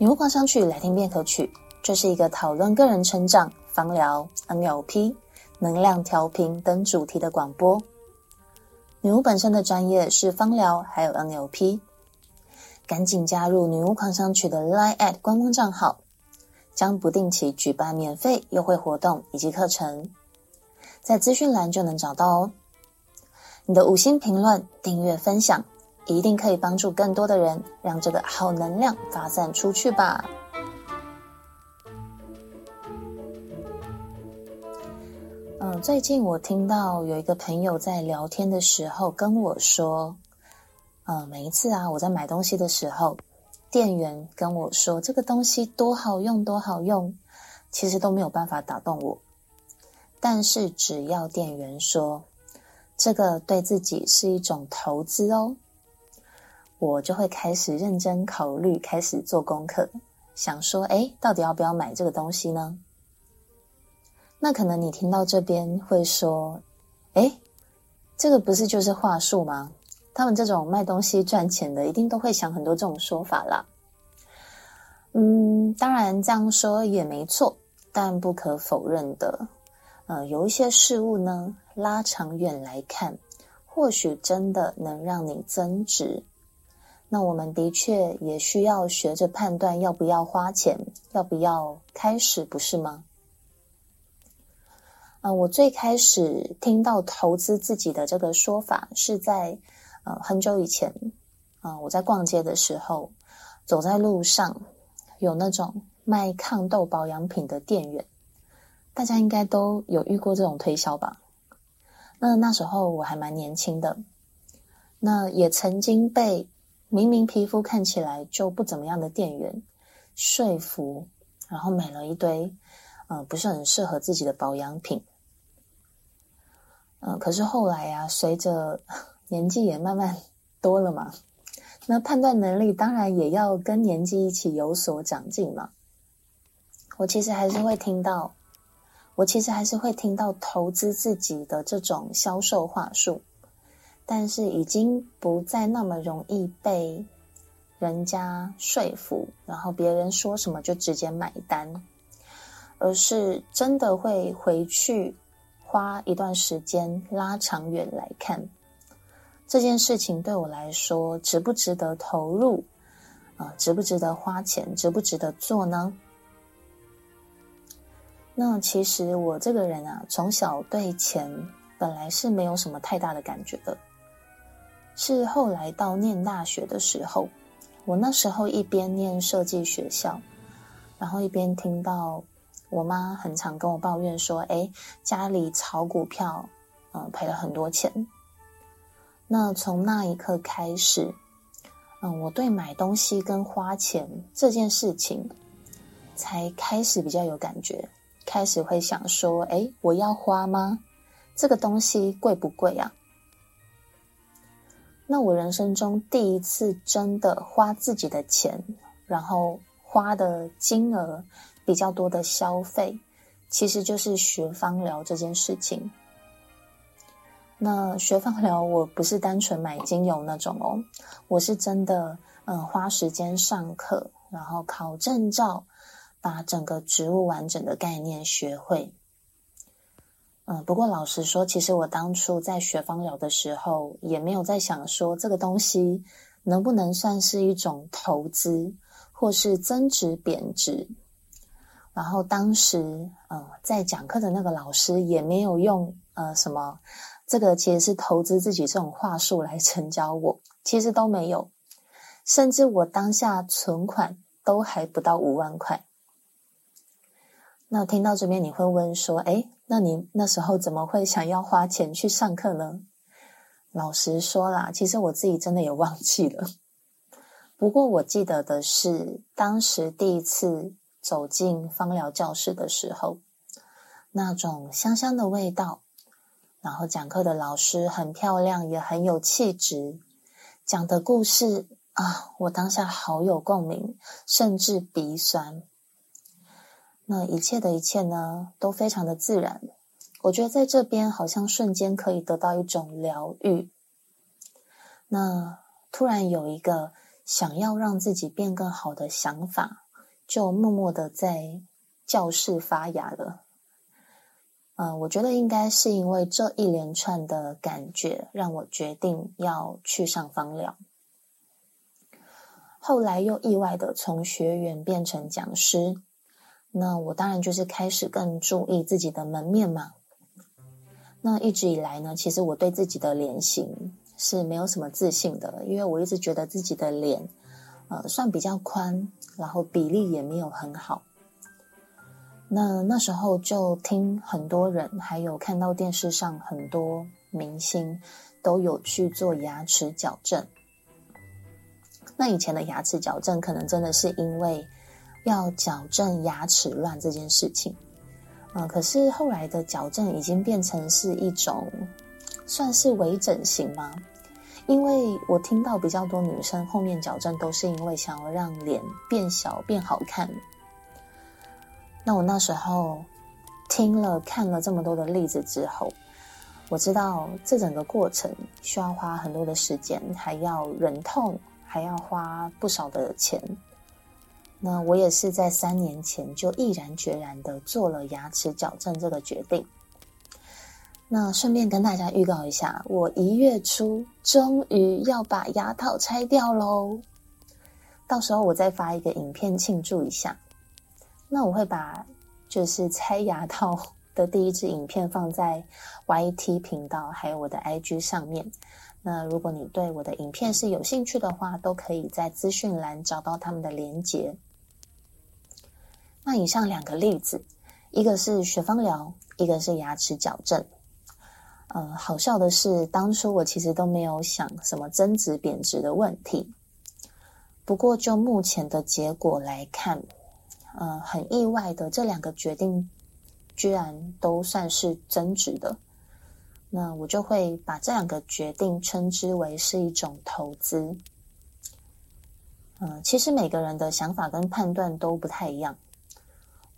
女巫狂想曲来听便可取，这是一个讨论个人成长、芳疗、NLP、能量调频等主题的广播。女巫本身的专业是芳疗，还有 NLP。赶紧加入女巫狂想曲的 Line@ at 官方账号，将不定期举办免费优惠活动以及课程，在资讯栏就能找到哦。你的五星评论、订阅、分享。一定可以帮助更多的人，让这个好能量发散出去吧。嗯，最近我听到有一个朋友在聊天的时候跟我说，呃，每一次啊，我在买东西的时候，店员跟我说这个东西多好用，多好用，其实都没有办法打动我。但是只要店员说这个对自己是一种投资哦。我就会开始认真考虑，开始做功课，想说，诶，到底要不要买这个东西呢？那可能你听到这边会说，诶，这个不是就是话术吗？他们这种卖东西赚钱的，一定都会想很多这种说法啦。嗯，当然这样说也没错，但不可否认的，呃，有一些事物呢，拉长远来看，或许真的能让你增值。那我们的确也需要学着判断要不要花钱，要不要开始，不是吗？呃，我最开始听到投资自己的这个说法是在呃很久以前，啊、我在逛街的时候，走在路上，有那种卖抗痘保养品的店员，大家应该都有遇过这种推销吧？那那时候我还蛮年轻的，那也曾经被。明明皮肤看起来就不怎么样的店员说服，然后买了一堆，呃，不是很适合自己的保养品。呃，可是后来呀，随着 年纪也慢慢多了嘛，那判断能力当然也要跟年纪一起有所长进嘛。我其实还是会听到，我其实还是会听到投资自己的这种销售话术。但是已经不再那么容易被人家说服，然后别人说什么就直接买单，而是真的会回去花一段时间拉长远来看这件事情对我来说值不值得投入啊、呃？值不值得花钱？值不值得做呢？那其实我这个人啊，从小对钱本来是没有什么太大的感觉的。是后来到念大学的时候，我那时候一边念设计学校，然后一边听到我妈很常跟我抱怨说：“哎，家里炒股票，嗯、赔了很多钱。”那从那一刻开始，嗯，我对买东西跟花钱这件事情才开始比较有感觉，开始会想说：“哎，我要花吗？这个东西贵不贵啊？”那我人生中第一次真的花自己的钱，然后花的金额比较多的消费，其实就是学芳疗这件事情。那学芳疗，我不是单纯买精油那种哦，我是真的，嗯，花时间上课，然后考证照，把整个植物完整的概念学会。嗯，不过老实说，其实我当初在学芳疗的时候，也没有在想说这个东西能不能算是一种投资，或是增值贬值。然后当时，嗯，在讲课的那个老师也没有用呃什么这个其实是投资自己这种话术来成交我，其实都没有，甚至我当下存款都还不到五万块。那听到这边，你会问说：“诶，那你那时候怎么会想要花钱去上课呢？”老实说啦，其实我自己真的也忘记了。不过我记得的是，当时第一次走进芳疗教室的时候，那种香香的味道，然后讲课的老师很漂亮，也很有气质，讲的故事啊，我当下好有共鸣，甚至鼻酸。那一切的一切呢，都非常的自然。我觉得在这边好像瞬间可以得到一种疗愈。那突然有一个想要让自己变更好的想法，就默默的在教室发芽了。嗯、我觉得应该是因为这一连串的感觉，让我决定要去上芳疗。后来又意外的从学员变成讲师，那我当然就是开始更注意自己的门面嘛。那一直以来呢，其实我对自己的脸型是没有什么自信的，因为我一直觉得自己的脸。呃，算比较宽，然后比例也没有很好。那那时候就听很多人，还有看到电视上很多明星都有去做牙齿矫正。那以前的牙齿矫正，可能真的是因为要矫正牙齿乱这件事情。呃，可是后来的矫正已经变成是一种，算是微整形吗？因为我听到比较多女生后面矫正都是因为想要让脸变小变好看。那我那时候听了看了这么多的例子之后，我知道这整个过程需要花很多的时间，还要忍痛，还要花不少的钱。那我也是在三年前就毅然决然的做了牙齿矫正这个决定。那顺便跟大家预告一下，我一月初终于要把牙套拆掉喽！到时候我再发一个影片庆祝一下。那我会把就是拆牙套的第一支影片放在 YT 频道，还有我的 IG 上面。那如果你对我的影片是有兴趣的话，都可以在资讯栏找到他们的连结。那以上两个例子，一个是学芳疗，一个是牙齿矫正。呃，好笑的是，当初我其实都没有想什么增值贬值的问题。不过，就目前的结果来看，呃，很意外的，这两个决定居然都算是增值的。那我就会把这两个决定称之为是一种投资。嗯、呃，其实每个人的想法跟判断都不太一样。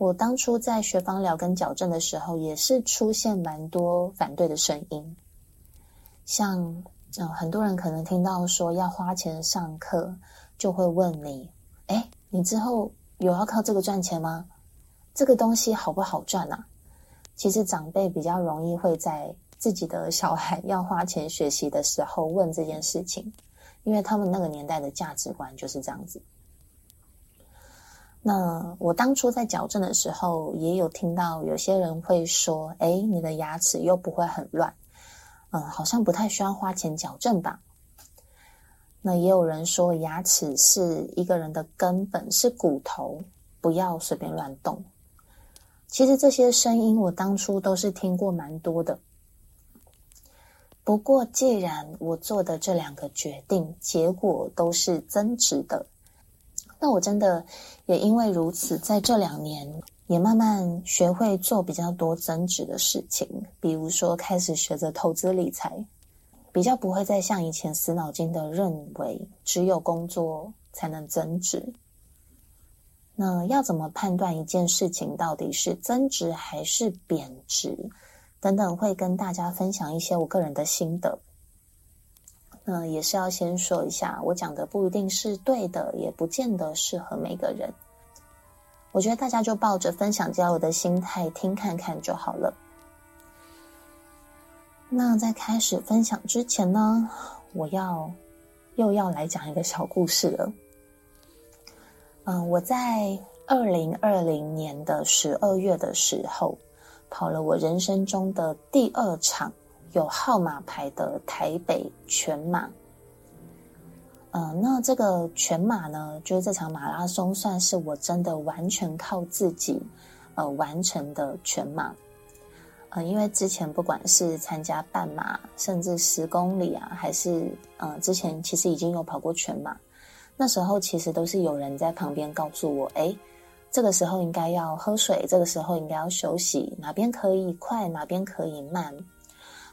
我当初在学芳疗跟矫正的时候，也是出现蛮多反对的声音，像嗯、很多人可能听到说要花钱上课，就会问你，哎，你之后有要靠这个赚钱吗？这个东西好不好赚啊？其实长辈比较容易会在自己的小孩 要花钱学习的时候问这件事情，因为他们那个年代的价值观就是这样子。那我当初在矫正的时候，也有听到有些人会说：“哎，你的牙齿又不会很乱，嗯，好像不太需要花钱矫正吧？”那也有人说，牙齿是一个人的根本，是骨头，不要随便乱动。其实这些声音我当初都是听过蛮多的。不过，既然我做的这两个决定，结果都是增值的。那我真的也因为如此，在这两年也慢慢学会做比较多增值的事情，比如说开始学着投资理财，比较不会再像以前死脑筋的认为只有工作才能增值。那要怎么判断一件事情到底是增值还是贬值？等等，会跟大家分享一些我个人的心得。嗯，也是要先说一下，我讲的不一定是对的，也不见得适合每个人。我觉得大家就抱着分享交流的心态听看看就好了。那在开始分享之前呢，我要又要来讲一个小故事了。嗯，我在二零二零年的十二月的时候，跑了我人生中的第二场。有号码牌的台北全马，那这个全马呢，就是这场马拉松，算是我真的完全靠自己，呃，完成的全马。呃，因为之前不管是参加半马，甚至十公里啊，还是呃，之前其实已经有跑过全马，那时候其实都是有人在旁边告诉我，诶，这个时候应该要喝水，这个时候应该要休息，哪边可以快，哪边可以慢。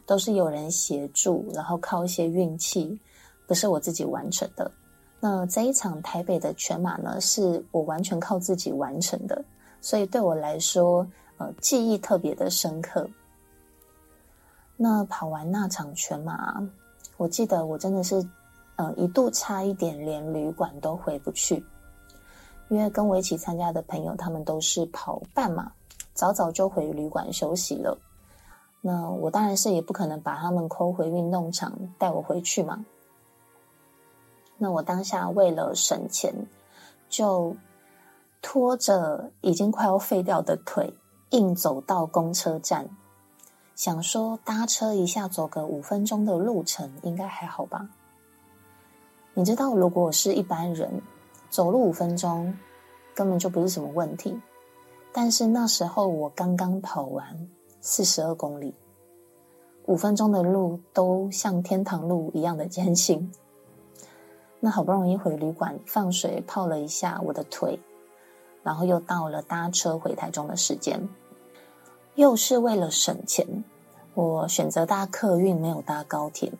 都是有人协助，然后靠一些运气，不是我自己完成的。那这一场台北的全马呢，是我完全靠自己完成的，所以对我来说，呃，记忆特别的深刻。那跑完那场全马，我记得我真的是，呃，一度差一点连旅馆都回不去，因为跟我一起参加的朋友，他们都是跑半马，早早就回旅馆休息了。那我当然是也不可能把他们抠回运动场带我回去嘛。那我当下为了省钱，就拖着已经快要废掉的腿，硬走到公车站，想说搭车一下走个五分钟的路程应该还好吧。你知道，如果我是一般人，走路五分钟根本就不是什么问题。但是那时候我刚刚跑完四十二公里，五分钟的路都像天堂路一样的艰辛。那好不容易回旅馆放水泡了一下我的腿，然后又到了搭车回台中的时间，又是为了省钱，我选择搭客运，没有搭高铁。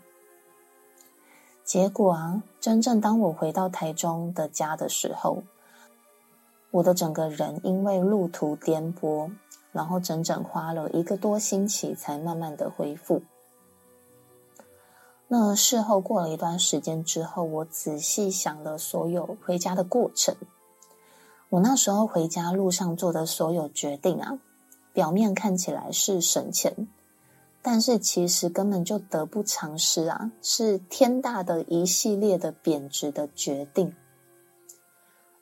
结果啊，真正当我回到台中的家的时候，我的整个人因为路途颠簸，然后整整花了一个多星期才慢慢的恢复。那事后过了一段时间之后，我仔细想了所有回家的过程。我那时候回家路上做的所有决定啊，表面看起来是省钱，但是其实根本就得不偿失啊，是天大的一系列的贬值的决定。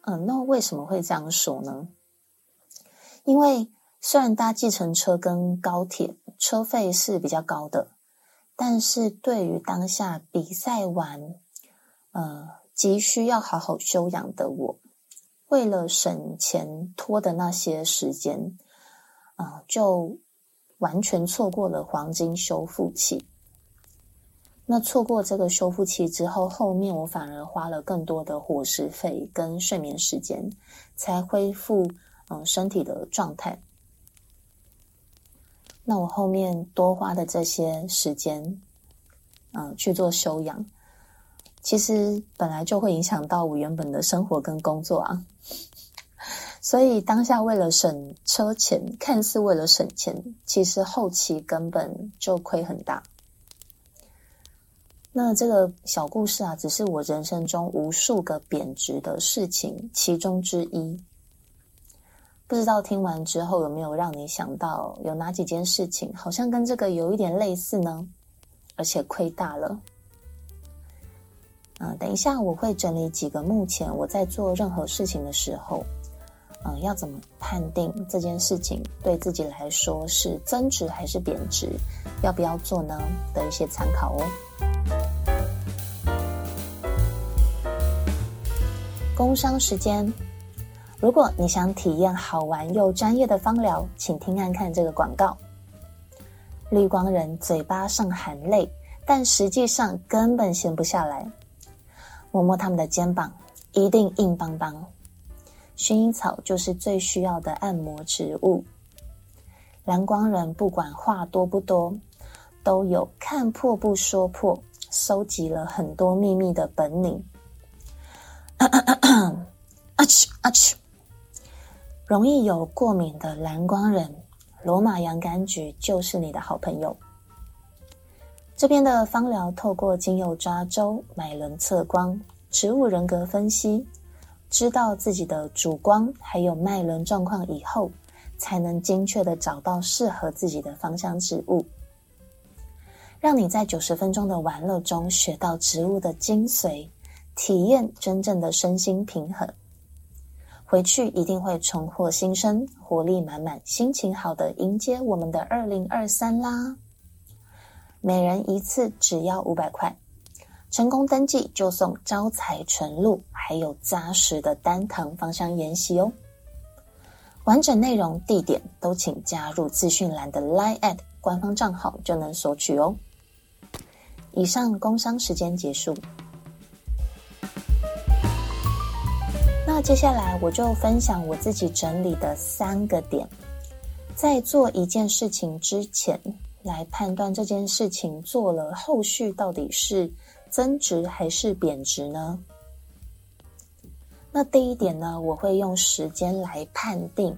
嗯，那为什么会这样说呢？因为虽然搭计程车跟高铁车费是比较高的。但是对于当下比赛完，呃，急需要好好休养的我，为了省钱拖的那些时间，啊、就完全错过了黄金修复期。那错过这个修复期之后，后面我反而花了更多的伙食费跟睡眠时间，才恢复嗯、身体的状态。那我后面多花的这些时间，嗯，去做修养，其实本来就会影响到我原本的生活跟工作啊。所以当下为了省车钱，看似为了省钱，其实后期根本就亏很大。那这个小故事啊，只是我人生中无数个贬值的事情其中之一。不知道听完之后有没有让你想到有哪几件事情好像跟这个有一点类似呢？而且亏大了。嗯，等一下我会整理几个目前我在做任何事情的时候，嗯，要怎么判定这件事情对自己来说是增值还是贬值，要不要做呢？的一些参考哦。工商时间。如果你想体验好玩又专业的芳疗，请听看看这个广告。绿光人嘴巴上含泪，但实际上根本闲不下来。摸摸他们的肩膀，一定硬邦邦。薰衣草就是最需要的按摩植物。蓝光人不管话多不多，都有看破不说破，收集了很多秘密的本领。啊嚏啊嚏！容易有过敏的蓝光人，罗马洋甘菊就是你的好朋友。这边的芳疗透过精油抓周、脉轮测光、植物人格分析，知道自己的主光还有脉轮状况以后，才能精确的找到适合自己的芳香植物，让你在九十分钟的玩乐中学到植物的精髓，体验真正的身心平衡。回去一定会重获新生，活力满满，心情好的迎接我们的二零二三啦！每人一次只要五百块，成功登记就送招财纯露，还有扎实的单堂芳香研习哦。完整内容、地点都请加入资讯栏的 Line@ 官方账号就能索取哦。以上工商时间结束。那接下来我就分享我自己整理的三个点，在做一件事情之前，来判断这件事情做了后续到底是增值还是贬值呢？那第一点呢，我会用时间来判定，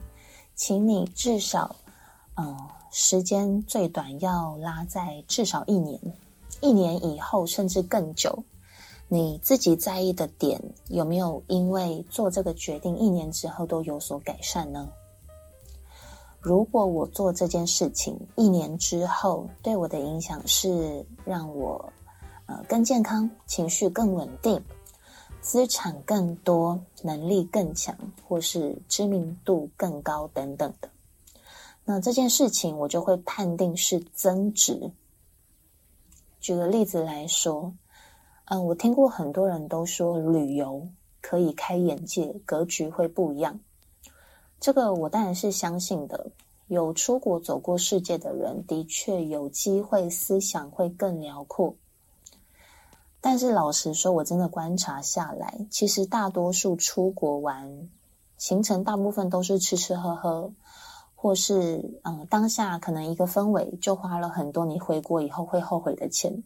请你至少，嗯，时间最短要拉在至少一年，一年以后甚至更久。你自己在意的点有没有因为做这个决定一年之后都有所改善呢？如果我做这件事情一年之后对我的影响是让我呃更健康、情绪更稳定、资产更多、能力更强，或是知名度更高等等的，那这件事情我就会判定是增值。举个例子来说，嗯，我听过很多人都说旅游可以开眼界，格局会不一样。这个我当然是相信的。有出国走过世界的人，的确有机会思想会更辽阔。但是老实说，我真的观察下来，其实大多数出国玩行程，大部分都是吃吃喝喝，或是嗯，当下可能一个氛围就花了很多你回国以后会后悔的钱。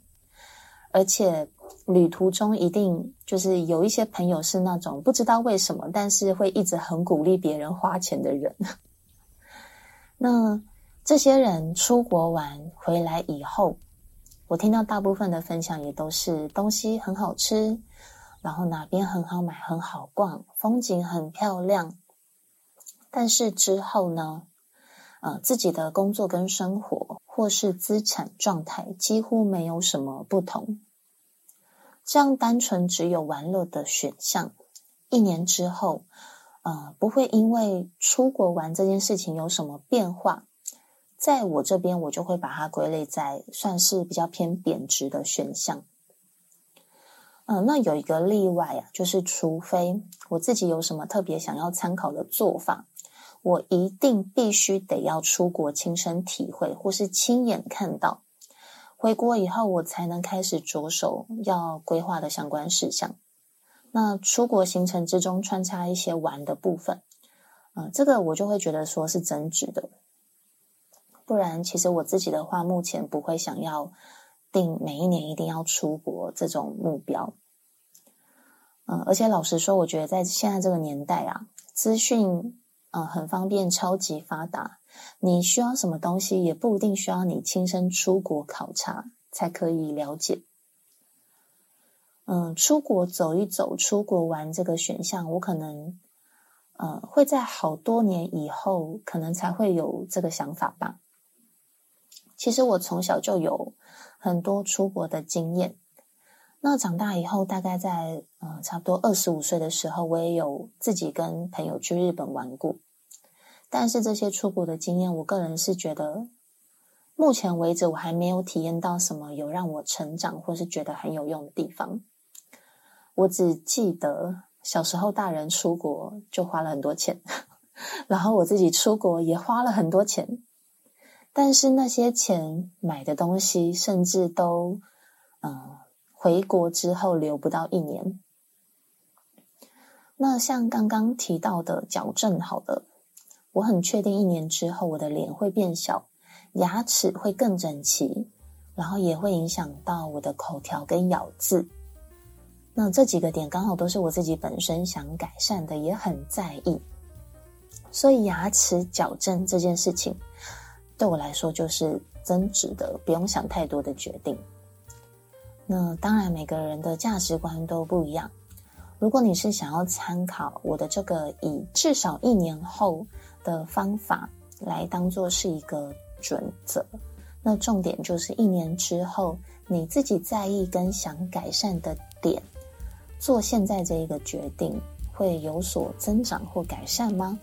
而且旅途中一定就是有一些朋友是那种不知道为什么，但是会一直很鼓励别人花钱的人。那这些人出国玩回来以后，我听到大部分的分享也都是东西很好吃，然后哪边很好买、很好逛，风景很漂亮。但是之后呢，呃，自己的工作跟生活或是资产状态几乎没有什么不同。这样单纯只有玩乐的选项，一年之后。呃，不会因为出国玩这件事情有什么变化，在我这边我就会把它归类在算是比较偏贬值的选项。嗯、那有一个例外啊，就是除非我自己有什么特别想要参考的做法，我一定必须得要出国亲身体会或是亲眼看到，回国以后我才能开始着手要规划的相关事项。那出国行程之中穿插一些玩的部分，嗯、这个我就会觉得说是增值的。不然，其实我自己的话，目前不会想要定每一年一定要出国这种目标。嗯、而且老实说，我觉得在现在这个年代啊，资讯、呃、很方便，超级发达，你需要什么东西也不一定需要你亲身出国考察才可以了解。嗯，出国走一走，出国玩这个选项，我可能，呃，会在好多年以后，可能才会有这个想法吧。其实我从小就有很多出国的经验。那长大以后，大概在嗯、差不多二十五岁的时候，我也有自己跟朋友去日本玩过。但是这些出国的经验，我个人是觉得，目前为止我还没有体验到什么有让我成长或是觉得很有用的地方。我只记得小时候大人出国就花了很多钱，然后我自己出国也花了很多钱，但是那些钱买的东西甚至都，嗯，回国之后留不到一年。那像刚刚提到的矫正，好的，我很确定一年之后我的脸会变小，牙齿会更整齐，然后也会影响到我的口条跟咬字。那这几个点刚好都是我自己本身想改善的，也很在意，所以牙齿矫正这件事情对我来说就是增值的，不用想太多的决定。那当然，每个人的价值观都不一样。如果你是想要参考我的这个以至少一年后的方法来当做是一个准则，那重点就是一年之后你自己在意跟想改善的点。做现在这一个决定会有所增长或改善吗？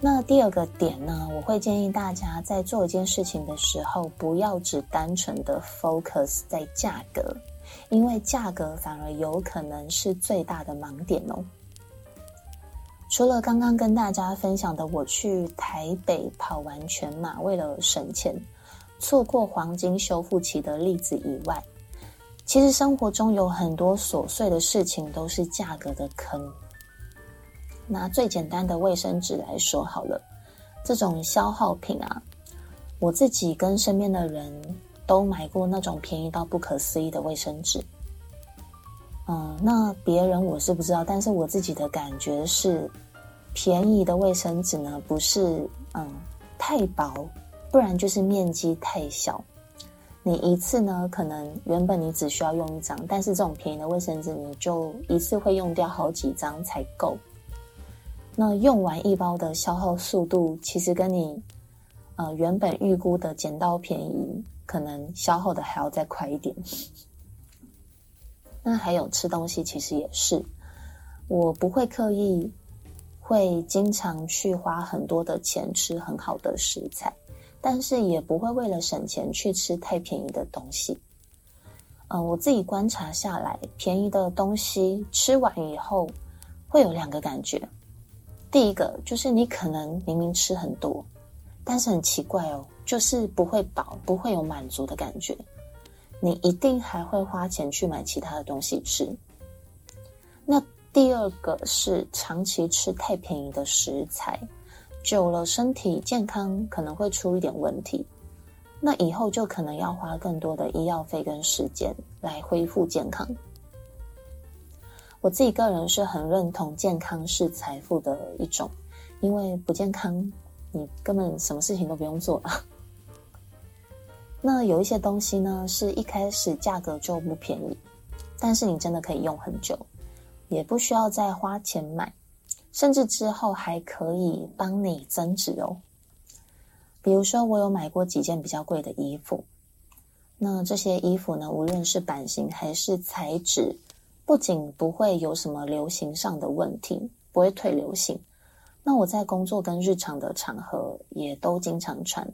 那第二个点呢，我会建议大家在做一件事情的时候，不要只单纯的 focus 在价格，因为价格反而有可能是最大的盲点哦。除了刚刚跟大家分享的，我去台北跑完全马，为了省钱。错过黄金修复期的例子以外，其实生活中有很多琐碎的事情都是价格的坑。拿最简单的卫生纸来说好了，这种消耗品啊，我自己跟身边的人都买过那种便宜到不可思议的卫生纸。嗯，那别人我是不知道，但是我自己的感觉是，便宜的卫生纸呢，不是嗯太薄。不然就是面积太小，你一次呢，可能原本你只需要用一张，但是这种便宜的卫生纸，你就一次会用掉好几张才够。那用完一包的消耗速度，其实跟你呃原本预估的捡到便宜，可能消耗的还要再快一点。那还有吃东西，其实也是，我不会刻意会经常去花很多的钱吃很好的食材。但是也不会为了省钱去吃太便宜的东西。嗯，我自己观察下来，便宜的东西吃完以后会有两个感觉。第一个就是你可能明明吃很多，但是很奇怪哦，就是不会饱，不会有满足的感觉。你一定还会花钱去买其他的东西吃。那第二个是长期吃太便宜的食材。久了，身体健康可能会出一点问题，那以后就可能要花更多的医药费跟时间来恢复健康。我自己个人是很认同健康是财富的一种，因为不健康，你根本什么事情都不用做了。那有一些东西呢，是一开始价格就不便宜，但是你真的可以用很久，也不需要再花钱买。甚至之后还可以帮你增值哦。比如说，我有买过几件比较贵的衣服，那这些衣服呢，无论是版型还是材质，不仅不会有什么流行上的问题，不会退流行。那我在工作跟日常的场合也都经常穿，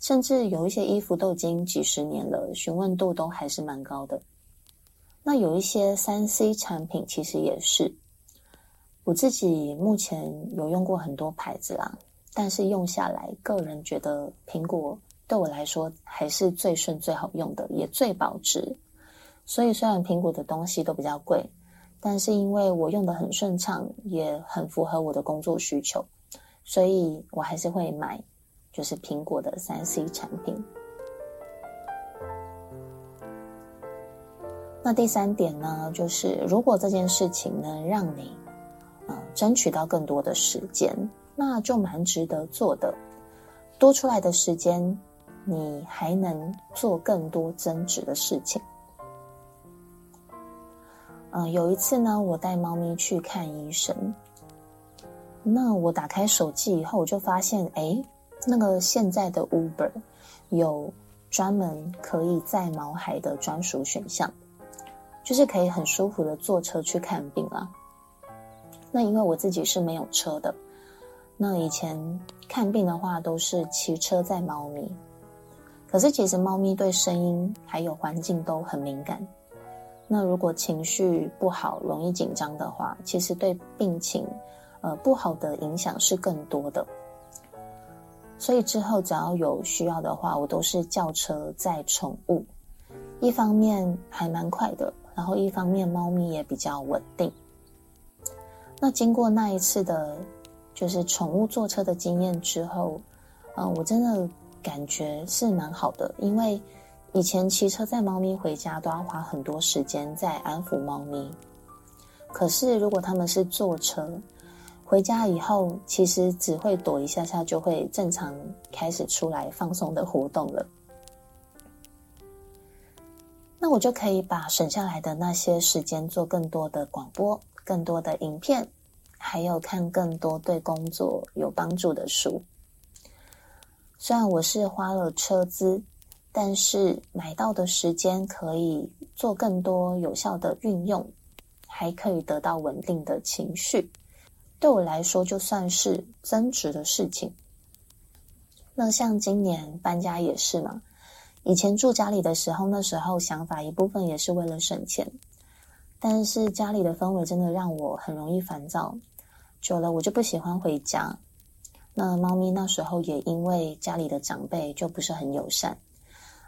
甚至有一些衣服都已经几十年了，询问度都还是蛮高的。那有一些三 C 产品其实也是。我自己目前有用过很多牌子啦，但是用下来，个人觉得苹果对我来说还是最顺、最好用的，也最保值。所以虽然苹果的东西都比较贵，但是因为我用的很顺畅，也很符合我的工作需求，所以我还是会买，就是苹果的三 C 产品。那第三点呢，就是如果这件事情能让你嗯，争取到更多的时间，那就蛮值得做的。多出来的时间，你还能做更多增值的事情。嗯，有一次呢，我带猫咪去看医生，那我打开手机以后，我就发现，诶，那个现在的 Uber 有专门可以载毛孩的专属选项，就是可以很舒服的坐车去看病啊。那因为我自己是没有车的，那以前看病的话都是骑车载猫咪，可是其实猫咪对声音还有环境都很敏感。那如果情绪不好、容易紧张的话，其实对病情呃不好的影响是更多的。所以之后只要有需要的话，我都是叫车载宠物，一方面还蛮快的，然后一方面猫咪也比较稳定。那经过那一次的，就是宠物坐车的经验之后，嗯，我真的感觉是蛮好的。因为以前骑车载猫咪回家都要花很多时间在安抚猫咪，可是如果他们是坐车回家以后，其实只会躲一下下，就会正常开始出来放松的活动了。那我就可以把省下来的那些时间做更多的广播。更多的影片，还有看更多对工作有帮助的书。虽然我是花了车资，但是买到的时间可以做更多有效的运用，还可以得到稳定的情绪。对我来说，就算是增值的事情。那像今年搬家也是嘛，以前住家里的时候，那时候想法一部分也是为了省钱。但是家里的氛围真的让我很容易烦躁，久了我就不喜欢回家。那猫咪那时候也因为家里的长辈就不是很友善，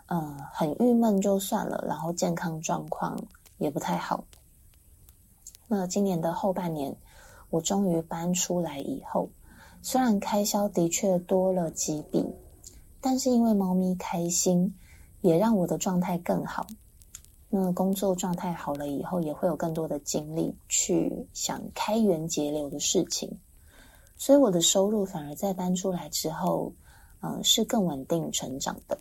嗯，很郁闷就算了，然后健康状况也不太好。那今年的后半年，我终于搬出来以后，虽然开销的确多了几笔，但是因为猫咪开心，也让我的状态更好。那工作状态好了以后，也会有更多的精力去想开源节流的事情，所以我的收入反而在搬出来之后，嗯，是更稳定成长的。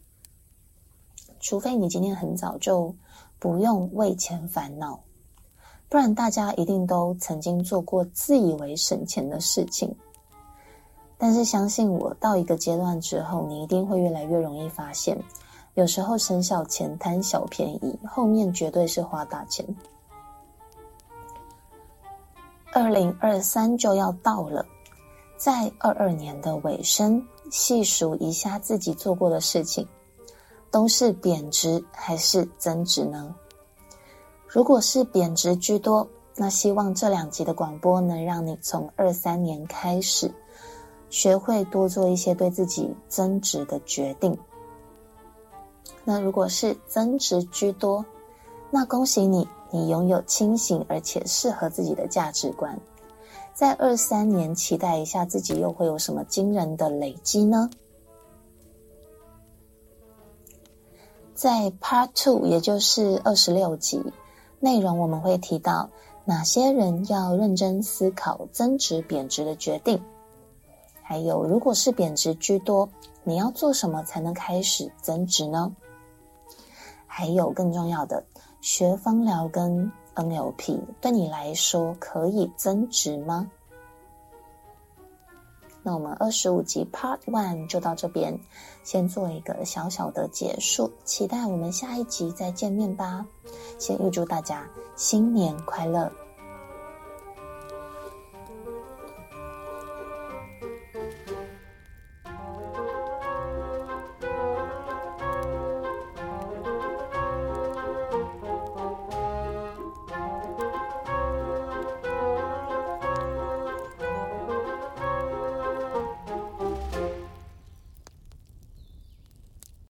除非你今天很早就不用为钱烦恼，不然大家一定都曾经做过自以为省钱的事情。但是相信我，到一个阶段之后，你一定会越来越容易发现，有时候省小钱、贪小便宜，后面绝对是花大钱。二零二三就要到了，在二二年的尾声，细数一下自己做过的事情，都是贬值还是增值呢？如果是贬值居多，那希望这两集的广播能让你从二三年开始。学会多做一些对自己增值的决定。那如果是增值居多，那恭喜你，你拥有清醒而且适合自己的价值观。在二三年，期待一下自己又会有什么惊人的累积呢？在 Part Two，也就是二十六集内容，我们会提到哪些人要认真思考增值贬值的决定。还有，如果是贬值居多，你要做什么才能开始增值呢？还有更重要的，学芳疗跟 NLP 对你来说可以增值吗？那我们二十五集 Part One 就到这边，先做一个小小的结束，期待我们下一集再见面吧。先预祝大家新年快乐！